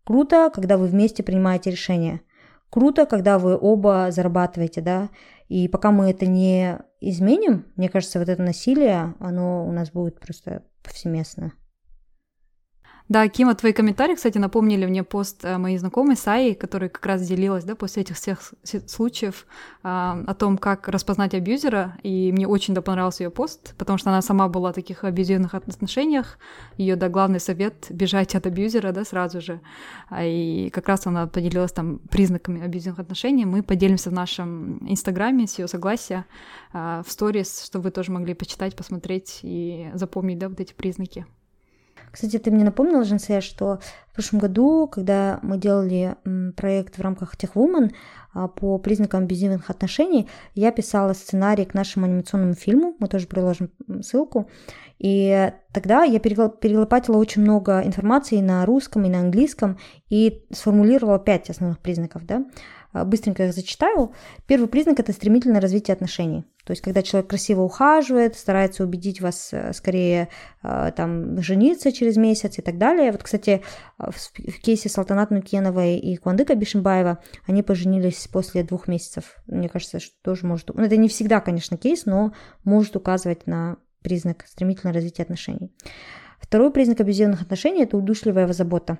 Круто, когда вы вместе принимаете решение. Круто, когда вы оба зарабатываете, да. И пока мы это не изменим, мне кажется, вот это насилие, оно у нас будет просто повсеместно. Да, Кима, твои комментарии, кстати, напомнили мне пост э, моей знакомой Саи, которая как раз делилась, да, после этих всех случаев а, о том, как распознать абьюзера, и мне очень да, понравился ее пост, потому что она сама была в таких абьюзивных отношениях, ее, да, главный совет — бежать от абьюзера, да, сразу же, а, и как раз она поделилась там признаками абьюзивных отношений, мы поделимся в нашем инстаграме с ее согласия а, в сторис, чтобы вы тоже могли почитать, посмотреть и запомнить, да, вот эти признаки. Кстати, ты мне напомнила, Женсе, что в прошлом году, когда мы делали проект в рамках Техвумен а, по признакам абьюзивных отношений, я писала сценарий к нашему анимационному фильму, мы тоже приложим ссылку, и тогда я перелопатила очень много информации на русском и на английском и сформулировала пять основных признаков, да, быстренько их зачитаю. Первый признак – это стремительное развитие отношений. То есть, когда человек красиво ухаживает, старается убедить вас э, скорее э, там, жениться через месяц и так далее. Вот, кстати, в кейсе Салтанат Нукеновой и Куандыка Бишимбаева они поженились после двух месяцев. Мне кажется, что тоже может... Ну, это не всегда, конечно, кейс, но может указывать на признак стремительного развития отношений. Второй признак абьюзивных отношений – это удушливая забота.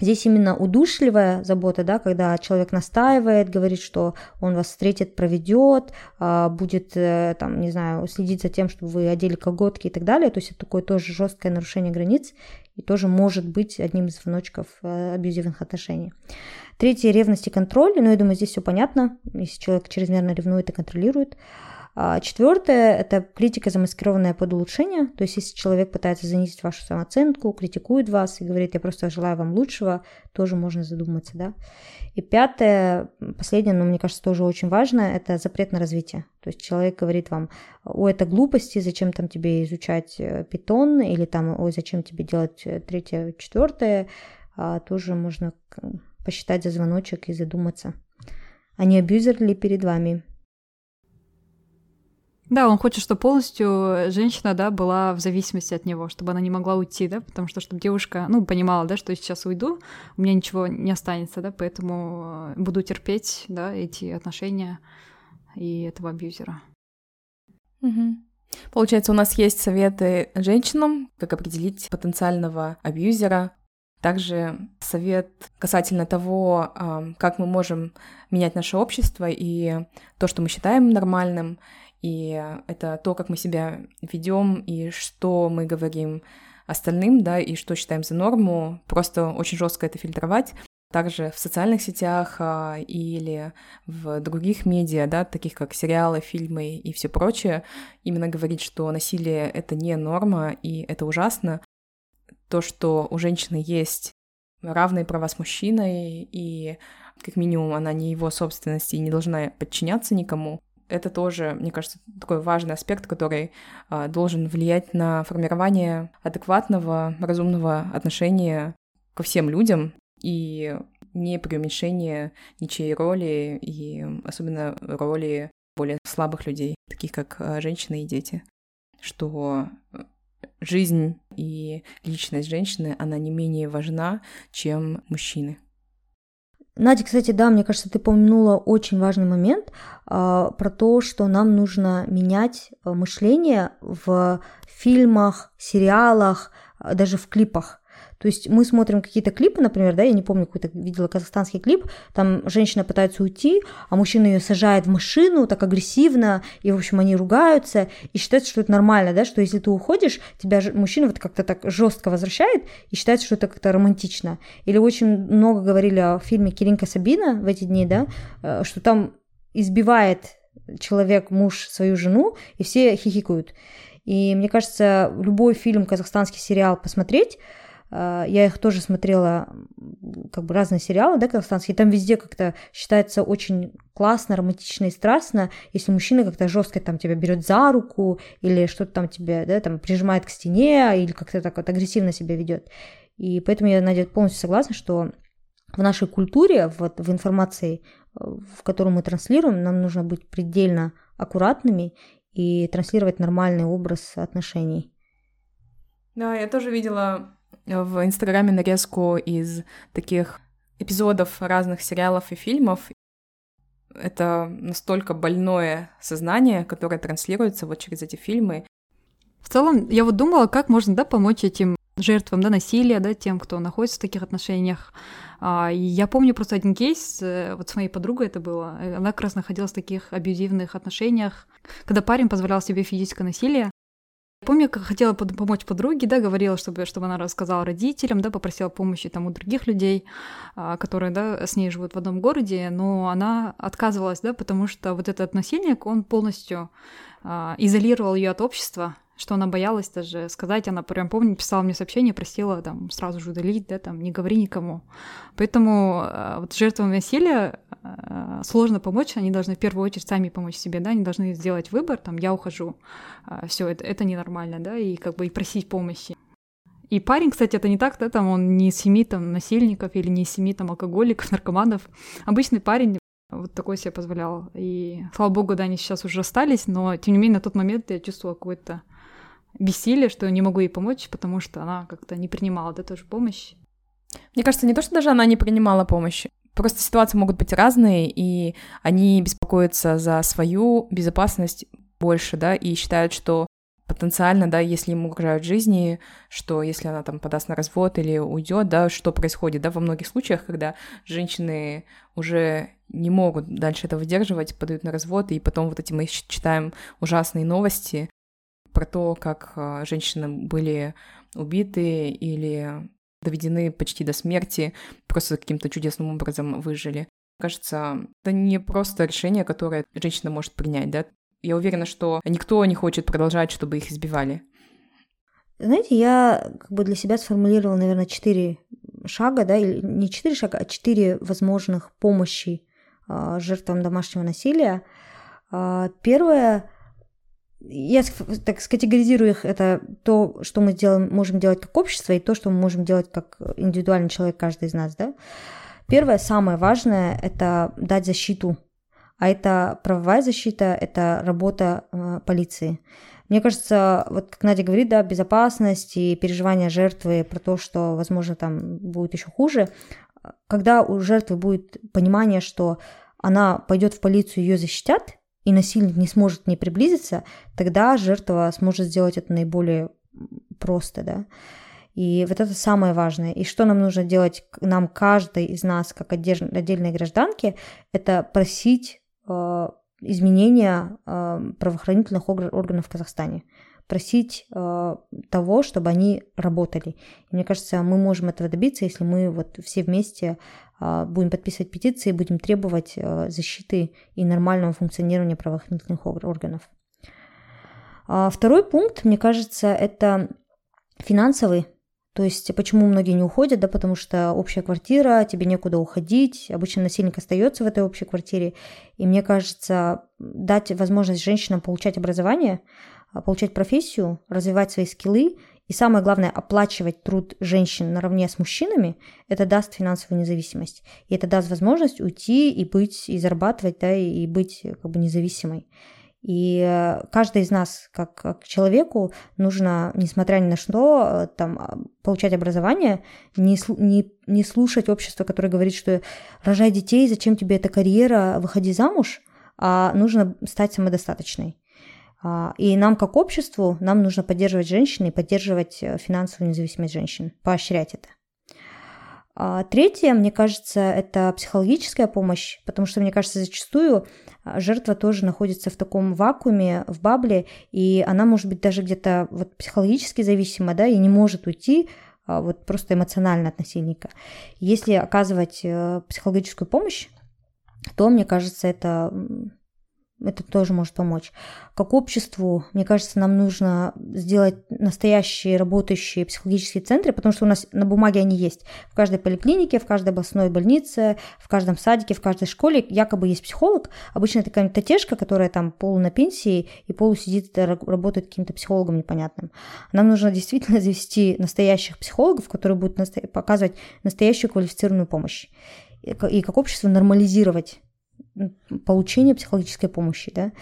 Здесь именно удушливая забота, да, когда человек настаивает, говорит, что он вас встретит, проведет, а, будет, э, там, не знаю, следить за тем, чтобы вы одели колготки и так далее. То есть это такое тоже жесткое нарушение границ и тоже может быть одним из звоночков э, абьюзивных отношений. Третье – ревность и контроль. Ну, я думаю, здесь все понятно. Если человек чрезмерно ревнует и контролирует. А четвертое – это критика, замаскированная под улучшение. То есть, если человек пытается занизить вашу самооценку, критикует вас и говорит, я просто желаю вам лучшего, тоже можно задуматься, да. И пятое, последнее, но мне кажется, тоже очень важно, это запрет на развитие. То есть человек говорит вам, ой, это глупости, зачем там тебе изучать э, питон, или там, ой, зачем тебе делать э, третье, четвертое, а тоже можно посчитать за звоночек и задуматься. А не абьюзер ли перед вами? Да, он хочет, чтобы полностью женщина, да, была в зависимости от него, чтобы она не могла уйти, да, потому что, чтобы девушка, ну, понимала, да, что я сейчас уйду, у меня ничего не останется, да, поэтому э, буду терпеть, да, эти отношения и этого абьюзера. Угу. Получается, у нас есть советы женщинам, как определить потенциального абьюзера, также совет касательно того, как мы можем менять наше общество и то, что мы считаем нормальным, и это то, как мы себя ведем и что мы говорим остальным, да, и что считаем за норму, просто очень жестко это фильтровать. Также в социальных сетях а, или в других медиа, да, таких как сериалы, фильмы и все прочее, именно говорить, что насилие — это не норма и это ужасно. То, что у женщины есть равные права с мужчиной, и как минимум она не его собственность и не должна подчиняться никому, это тоже, мне кажется, такой важный аспект, который а, должен влиять на формирование адекватного, разумного отношения ко всем людям и не преуменьшение ничьей роли и особенно роли более слабых людей, таких как а, женщины и дети, что жизнь и личность женщины, она не менее важна, чем мужчины. Надя, кстати, да, мне кажется, ты помянула очень важный момент а, про то, что нам нужно менять а, мышление в фильмах, сериалах, а, даже в клипах. То есть мы смотрим какие-то клипы, например, да, я не помню, какой-то видела казахстанский клип, там женщина пытается уйти, а мужчина ее сажает в машину так агрессивно, и, в общем, они ругаются, и считается, что это нормально, да, что если ты уходишь, тебя мужчина вот как-то так жестко возвращает, и считается, что это как-то романтично. Или очень много говорили о фильме Киринка Сабина в эти дни, да, э, что там избивает человек, муж, свою жену, и все хихикают. И мне кажется, любой фильм, казахстанский сериал посмотреть, я их тоже смотрела, как бы разные сериалы, да, казахстанские, там везде как-то считается очень классно, романтично и страстно, если мужчина как-то жестко там тебя берет за руку или что-то там тебя, да, там прижимает к стене или как-то так вот агрессивно себя ведет. И поэтому я, Надя, полностью согласна, что в нашей культуре, вот в информации, в которую мы транслируем, нам нужно быть предельно аккуратными и транслировать нормальный образ отношений. Да, я тоже видела в Инстаграме нарезку из таких эпизодов разных сериалов и фильмов. Это настолько больное сознание, которое транслируется вот через эти фильмы. В целом, я вот думала, как можно, да, помочь этим жертвам, да, насилия, да, тем, кто находится в таких отношениях. А, я помню просто один кейс, э, вот с моей подругой это было. Она как раз находилась в таких абьюзивных отношениях, когда парень позволял себе физическое насилие. Помню, как хотела под, помочь подруге, да, говорила, чтобы, чтобы она рассказала родителям, да, попросила помощи там у других людей, а, которые, да, с ней живут в одном городе, но она отказывалась, да, потому что вот этот насильник, он полностью а, изолировал ее от общества, что она боялась даже сказать, она прям, помню, писала мне сообщение, просила там сразу же удалить, да, там, не говори никому. Поэтому э, вот жертвам насилия сложно помочь, они должны в первую очередь сами помочь себе, да, они должны сделать выбор, там, я ухожу, э, все это, это ненормально, да, и как бы и просить помощи. И парень, кстати, это не так, да, там он не из семьи там насильников или не из семьи там алкоголиков, (laughs) наркоманов. Обычный парень вот такой себе позволял. И слава богу, да, они сейчас уже остались, но тем не менее на тот момент я чувствовала какое-то бессилие, что не могу ей помочь, потому что она как-то не принимала, да, тоже помощь. Мне кажется, не то, что даже она не принимала помощи, Просто ситуации могут быть разные, и они беспокоятся за свою безопасность больше, да, и считают, что потенциально, да, если ему угрожают жизни, что если она там подаст на развод или уйдет, да, что происходит, да, во многих случаях, когда женщины уже не могут дальше это выдерживать, подают на развод, и потом вот эти мы читаем ужасные новости про то, как а, женщины были убиты или доведены почти до смерти, просто каким-то чудесным образом выжили. Кажется, это не просто решение, которое женщина может принять, да, я уверена, что никто не хочет продолжать, чтобы их избивали. Знаете, я как бы для себя сформулировала, наверное, четыре шага, да, или не четыре шага, а четыре возможных помощи э, жертвам домашнего насилия. Э, первое, я так скатегоризирую их, это то, что мы делаем, можем делать как общество, и то, что мы можем делать как индивидуальный человек, каждый из нас, да. Первое, самое важное, это дать защиту а это правовая защита, это работа э, полиции. Мне кажется, вот как Надя говорит, да, безопасность и переживания жертвы про то, что, возможно, там будет еще хуже, когда у жертвы будет понимание, что она пойдет в полицию, ее защитят, и насильник не сможет к ней приблизиться, тогда жертва сможет сделать это наиболее просто, да. И вот это самое важное. И что нам нужно делать, нам каждый из нас, как отдельные гражданки, это просить Э, изменения э, правоохранительных органов в Казахстане, просить э, того, чтобы они работали. И мне кажется, мы можем этого добиться, если мы вот все вместе будем подписывать петиции, будем требовать защиты и нормального функционирования правоохранительных органов. А второй пункт, мне кажется, это финансовый то есть почему многие не уходят, да, потому что общая квартира, тебе некуда уходить, обычно насильник остается в этой общей квартире. И мне кажется, дать возможность женщинам получать образование, получать профессию, развивать свои скиллы и самое главное, оплачивать труд женщин наравне с мужчинами, это даст финансовую независимость. И это даст возможность уйти и быть, и зарабатывать, да, и быть как бы независимой. И э, каждый из нас, как, как человеку, нужно, несмотря ни на что, э, там, а, получать образование, не, не, не слушать общество, которое говорит, что рожай детей, зачем тебе эта карьера, выходи замуж, а нужно стать самодостаточной. А, и нам, как обществу, нам нужно поддерживать женщин и поддерживать э, финансовую независимость женщин, поощрять это. А третье, мне кажется, это психологическая помощь, потому что, мне кажется, зачастую а, жертва тоже находится в таком вакууме, в бабле, и она может быть даже где-то вот психологически зависима, да, и не может уйти вот просто эмоционально от насильника. Если оказывать э, психологическую помощь, то, мне кажется, это это тоже может помочь. Как обществу, мне кажется, нам нужно сделать настоящие работающие психологические центры, потому что у нас на бумаге они есть. В каждой поликлинике, в каждой областной больнице, в каждом садике, в каждой школе якобы есть психолог. Обычно это какая-то тетешка, которая там полу на пенсии и полу сидит, работает каким-то психологом непонятным. Нам нужно действительно (laughs) завести настоящих психологов, которые будут показывать настоящую квалифицированную помощь. И как общество нормализировать получения психологической помощи, да.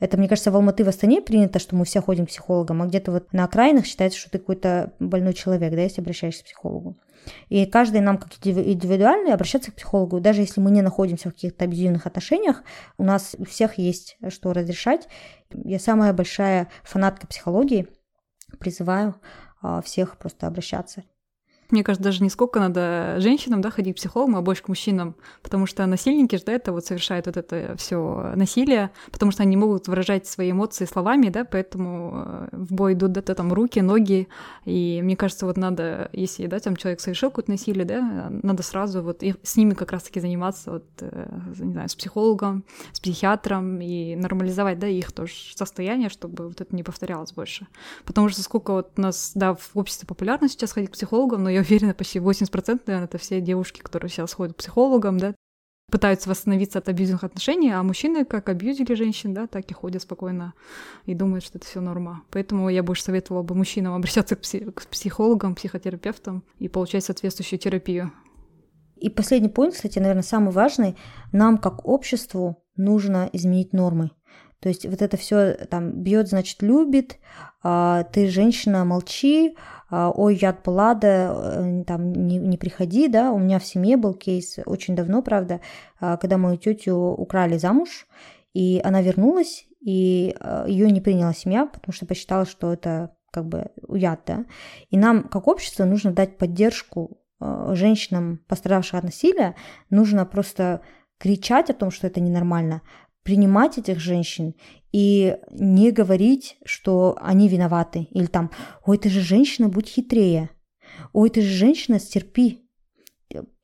Это, мне кажется, в Алматы, в Астане принято, что мы все ходим к психологам, а где-то вот на окраинах считается, что ты какой-то больной человек, да, если обращаешься к психологу. И каждый нам как индивидуально обращаться к психологу, даже если мы не находимся в каких-то абьюзивных отношениях, у нас у всех есть что разрешать. Я самая большая фанатка психологии, призываю а, всех просто обращаться. Мне кажется, даже не сколько надо женщинам, да, ходить к психологам, а больше к мужчинам, потому что насильники же, да, это вот совершают вот это все насилие, потому что они могут выражать свои эмоции словами, да, поэтому э, в бой идут, да, там руки, ноги, и мне кажется, вот надо, если, да, там человек совершил какое-то насилие, да, надо сразу вот и с ними как раз-таки заниматься, вот, э, не знаю, с психологом, с психиатром и нормализовать, да, их тоже состояние, чтобы вот это не повторялось больше. Потому что сколько вот у нас, да, в обществе популярно сейчас ходить к психологам, но я уверена, почти 80%, наверное, это все девушки, которые сейчас ходят к психологам, да, пытаются восстановиться от абьюзивных отношений, а мужчины как абьюзили женщин, да, так и ходят спокойно и думают, что это все норма. Поэтому я больше советовала бы мужчинам обращаться к, пси- к психологам, психотерапевтам и получать соответствующую терапию. И последний пункт, кстати, наверное, самый важный. Нам, как обществу, нужно изменить нормы. То есть вот это все там бьет, значит, любит, а, ты женщина, молчи, ой, яд Паллада, э, там не, не приходи, да, у меня в семье был кейс очень давно, правда, а, когда мою тетю украли замуж, и она вернулась, и а, ее не приняла семья, потому что посчитала, что это как бы яд, да. И нам, как общество, нужно дать поддержку а, женщинам, пострадавшим от насилия, нужно просто кричать о том, что это ненормально, принимать этих женщин и не говорить, что они виноваты. Или там, ой, ты же женщина, будь хитрее. Ой, ты же женщина, стерпи.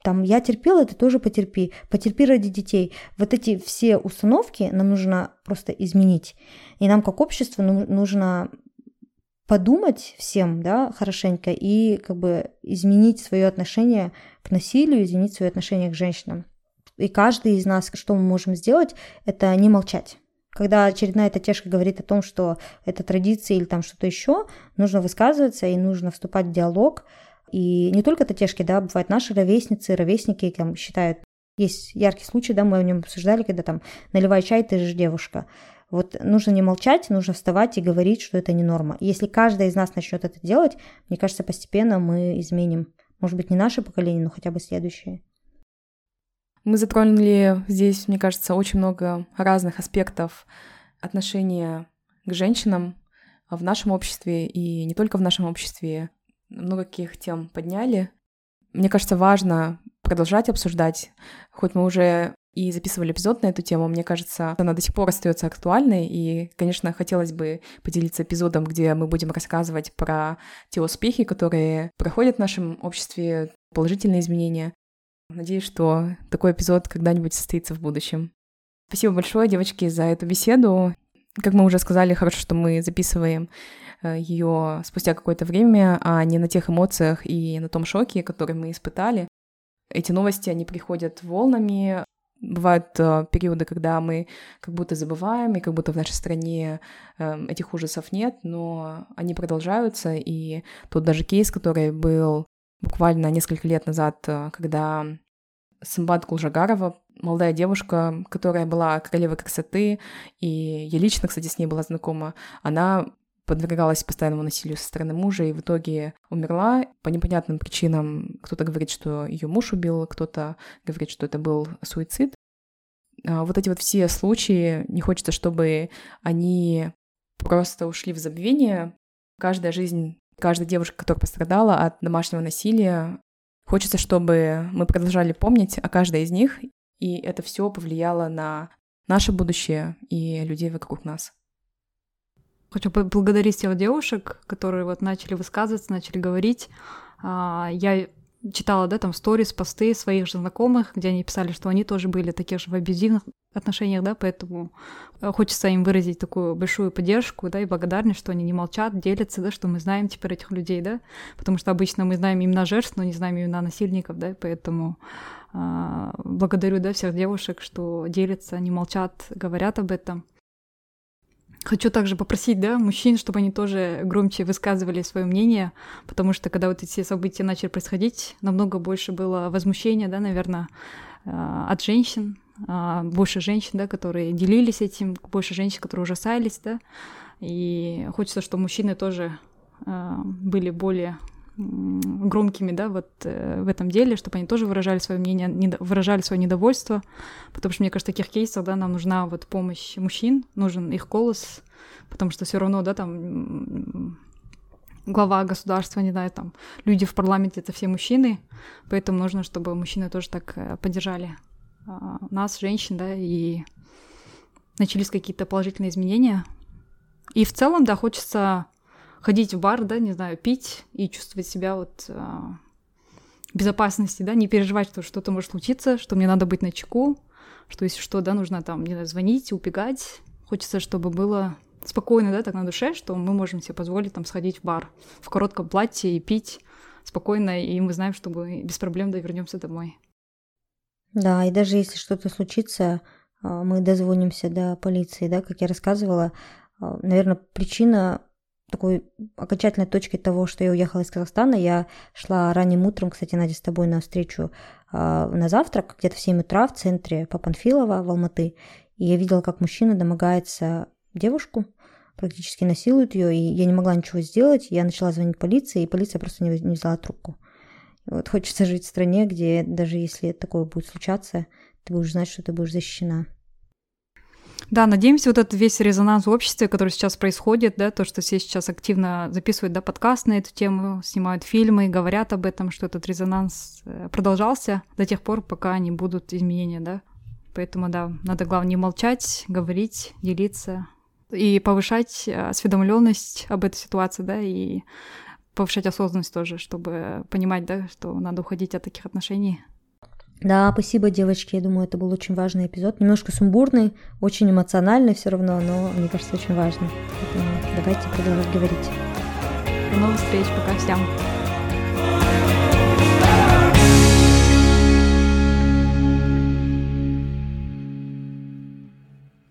Там, я терпела, ты тоже потерпи. Потерпи ради детей. Вот эти все установки нам нужно просто изменить. И нам, как общество, нужно подумать всем, да, хорошенько и как бы изменить свое отношение к насилию, изменить свое отношение к женщинам. И каждый из нас, что мы можем сделать, это не молчать. Когда очередная эта тешка говорит о том, что это традиция или там что-то еще, нужно высказываться и нужно вступать в диалог. И не только татешки, да, бывают наши ровесницы, ровесники там считают, есть яркий случай, да, мы о нем обсуждали, когда там наливай чай, ты же девушка. Вот нужно не молчать, нужно вставать и говорить, что это не норма. если каждый из нас начнет это делать, мне кажется, постепенно мы изменим. Может быть, не наше поколение, но хотя бы следующее. Мы затронули здесь, мне кажется, очень много разных аспектов отношения к женщинам в нашем обществе и не только в нашем обществе. Много каких тем подняли. Мне кажется, важно продолжать обсуждать, хоть мы уже и записывали эпизод на эту тему, мне кажется, она до сих пор остается актуальной, и, конечно, хотелось бы поделиться эпизодом, где мы будем рассказывать про те успехи, которые проходят в нашем обществе, положительные изменения, Надеюсь, что такой эпизод когда-нибудь состоится в будущем. Спасибо большое, девочки, за эту беседу. Как мы уже сказали, хорошо, что мы записываем э, ее спустя какое-то время, а не на тех эмоциях и на том шоке, который мы испытали. Эти новости, они приходят волнами. Бывают э, периоды, когда мы как будто забываем, и как будто в нашей стране э, этих ужасов нет, но они продолжаются. И тот даже кейс, который был буквально несколько лет назад, э, когда Самбат Кулжагарова, молодая девушка, которая была королевой красоты, и я лично, кстати, с ней была знакома, она подвергалась постоянному насилию со стороны мужа и в итоге умерла по непонятным причинам. Кто-то говорит, что ее муж убил, кто-то говорит, что это был суицид. А вот эти вот все случаи, не хочется, чтобы они просто ушли в забвение. Каждая жизнь каждая девушка, которая пострадала от домашнего насилия. Хочется, чтобы мы продолжали помнить о каждой из них, и это все повлияло на наше будущее и людей вокруг нас. Хочу поблагодарить тех девушек, которые вот начали высказываться, начали говорить. А, я читала, да, там сторис, посты своих же знакомых, где они писали, что они тоже были таких же в абьюзивных отношениях, да, поэтому э, хочется им выразить такую большую поддержку, да, и благодарность, что они не молчат, делятся, да, что мы знаем теперь этих людей, да, потому что обычно мы знаем имена жертв, но не знаем имена насильников, да, поэтому э, благодарю, да, всех девушек, что делятся, не молчат, говорят об этом. Хочу также попросить, да, мужчин, чтобы они тоже громче высказывали свое мнение, потому что когда вот эти события начали происходить, намного больше было возмущения, да, наверное, э, от женщин, а, больше женщин, да, которые делились этим, больше женщин, которые ужасались, да, и хочется, чтобы мужчины тоже э, были более громкими, да, вот э, в этом деле, чтобы они тоже выражали свое мнение, не, выражали свое недовольство, потому что, мне кажется, в таких кейсах, да, нам нужна вот помощь мужчин, нужен их голос, потому что все равно, да, там глава государства, не знаю, там люди в парламенте это все мужчины, поэтому нужно, чтобы мужчины тоже так э, поддержали а, нас, женщин, да, и начались какие-то положительные изменения. И в целом, да, хочется ходить в бар, да, не знаю, пить и чувствовать себя вот в безопасности, да, не переживать, что что-то может случиться, что мне надо быть на чеку, что если что, да, нужно там, не знаю, звонить, убегать. Хочется, чтобы было спокойно, да, так на душе, что мы можем себе позволить там сходить в бар в коротком платье и пить спокойно, и мы знаем, что мы без проблем да, вернемся домой. Да, и даже если что-то случится, а, мы дозвонимся до полиции, да, как я рассказывала. А, Наверное, причина такой окончательной точкой того, что я уехала из Казахстана, я шла ранним утром, кстати, Надя, с тобой на встречу а, на завтрак, где-то в 7 утра в центре Папанфилова в Алматы, и я видела, как мужчина домогается девушку, практически насилует ее, и я не могла ничего сделать, я начала звонить полиции, и полиция просто не, не взяла трубку. Вот хочется жить в стране, где даже если такое будет случаться, ты будешь знать, что ты будешь защищена. Да, надеемся, вот этот весь резонанс в обществе, который сейчас происходит, да, то, что все сейчас активно записывают, да, подкаст на эту тему, снимают фильмы, говорят об этом, что этот резонанс э, продолжался до тех пор, пока не будут изменения, да. Поэтому, да, надо, главное, не молчать, говорить, делиться и повышать э, осведомленность об этой ситуации, да, и повышать осознанность тоже, чтобы понимать, да, что надо уходить от таких отношений. Да, спасибо, девочки. Я думаю, это был очень важный эпизод. Немножко сумбурный, очень эмоциональный все равно, но мне кажется, очень важный. Поэтому давайте продолжать говорить. До новых встреч. Пока всем.